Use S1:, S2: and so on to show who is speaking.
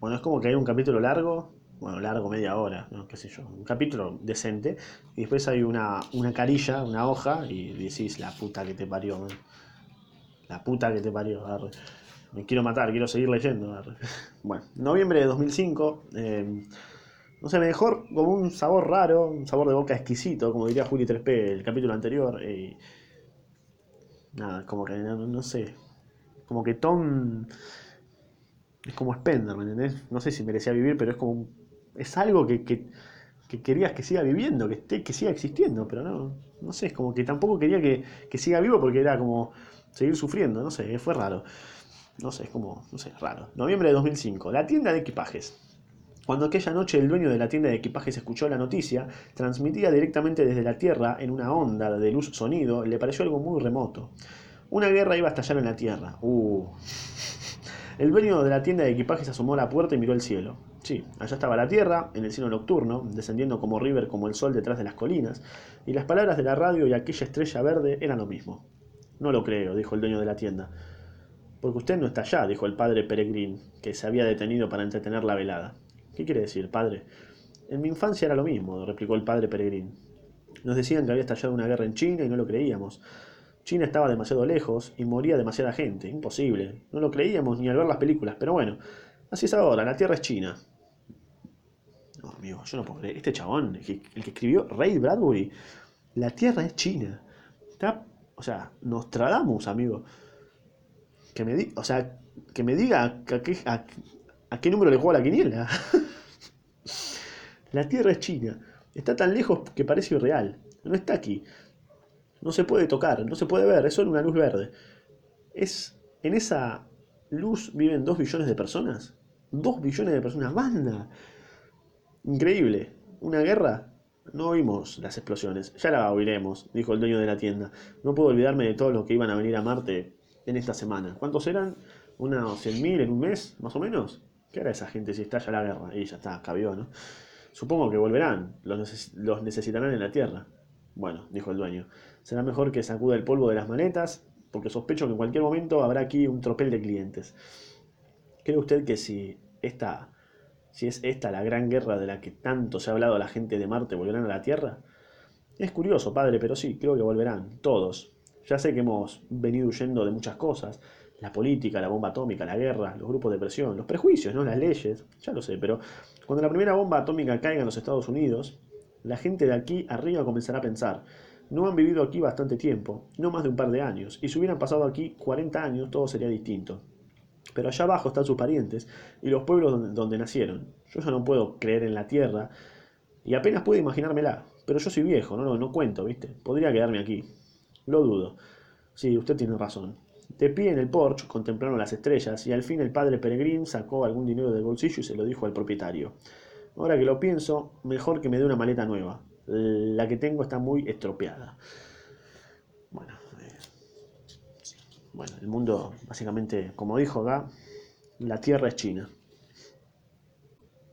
S1: Bueno, es como que hay un capítulo largo, bueno, largo, media hora, no, qué sé yo, un capítulo decente, y después hay una, una carilla, una hoja, y decís, la puta que te parió, man. La puta que te parió, arre. Me quiero matar, quiero seguir leyendo. Bueno, noviembre de 2005, eh, no sé, me dejó como un sabor raro, un sabor de boca exquisito, como diría Juli 3P el capítulo anterior, y nada, como que no, no sé, como que Tom es como Spender, ¿me entendés? No sé si merecía vivir, pero es como es algo que, que, que querías que siga viviendo, que esté, que siga existiendo, pero no, no sé, es como que tampoco quería que, que siga vivo porque era como seguir sufriendo, no sé, fue raro. No sé, es como, no sé, raro. Noviembre de 2005, la tienda de equipajes. Cuando aquella noche el dueño de la tienda de equipajes escuchó la noticia, transmitida directamente desde la Tierra en una onda de luz sonido, le pareció algo muy remoto. Una guerra iba a estallar en la Tierra. Uh. El dueño de la tienda de equipajes asomó a la puerta y miró el cielo. Sí, allá estaba la Tierra, en el cielo nocturno, descendiendo como River como el sol detrás de las colinas, y las palabras de la radio y aquella estrella verde eran lo mismo. No lo creo, dijo el dueño de la tienda. Porque usted no está allá, dijo el padre Peregrín, que se había detenido para entretener la velada. ¿Qué quiere decir, padre? En mi infancia era lo mismo, replicó el padre Peregrín. Nos decían que había estallado una guerra en China y no lo creíamos. China estaba demasiado lejos y moría demasiada gente. Imposible. No lo creíamos ni al ver las películas. Pero bueno, así es ahora. La Tierra es China. No, amigo, yo no puedo creer. Este chabón, el que, escribió Ray Bradbury, la Tierra es China. Está, o sea, Nostradamus, amigo. Que me, di, o sea, que me diga a, a, a qué número le juega la quiniela. la Tierra es China. Está tan lejos que parece irreal. No está aquí. No se puede tocar, no se puede ver, es solo una luz verde. Es. En esa luz viven dos billones de personas. Dos billones de personas. ¡Banda! Increíble. ¿Una guerra? No oímos las explosiones. Ya la oiremos, dijo el dueño de la tienda. No puedo olvidarme de todos los que iban a venir a Marte en esta semana. ¿Cuántos eran? ¿Unos 100.000 en un mes, más o menos? ¿Qué hará esa gente si estalla la guerra? Y ya está, cabió, ¿no? Supongo que volverán. Los necesitarán en la Tierra. Bueno, dijo el dueño. Será mejor que sacuda el polvo de las maletas, porque sospecho que en cualquier momento habrá aquí un tropel de clientes. ¿Cree usted que si esta, si es esta la gran guerra de la que tanto se ha hablado la gente de Marte, volverán a la Tierra? Es curioso, padre, pero sí, creo que volverán, todos. Ya sé que hemos venido huyendo de muchas cosas, la política, la bomba atómica, la guerra, los grupos de presión, los prejuicios, ¿no? las leyes, ya lo sé, pero cuando la primera bomba atómica caiga en los Estados Unidos, la gente de aquí arriba comenzará a pensar, no han vivido aquí bastante tiempo, no más de un par de años, y si hubieran pasado aquí 40 años todo sería distinto. Pero allá abajo están sus parientes y los pueblos donde, nacieron. Yo ya no puedo creer en la tierra y apenas puedo imaginármela. Pero yo soy viejo, no, no, no cuento, ¿viste? Podría quedarme aquí. Lo dudo. Sí, usted tiene razón. De pie en el porche contemplaron las estrellas y al fin el padre Peregrín sacó algún dinero del bolsillo y se lo dijo al propietario. Ahora que lo pienso, mejor que me dé una maleta nueva. La que tengo está muy estropeada. Bueno, eh, bueno, el mundo, básicamente, como dijo acá, la tierra es China.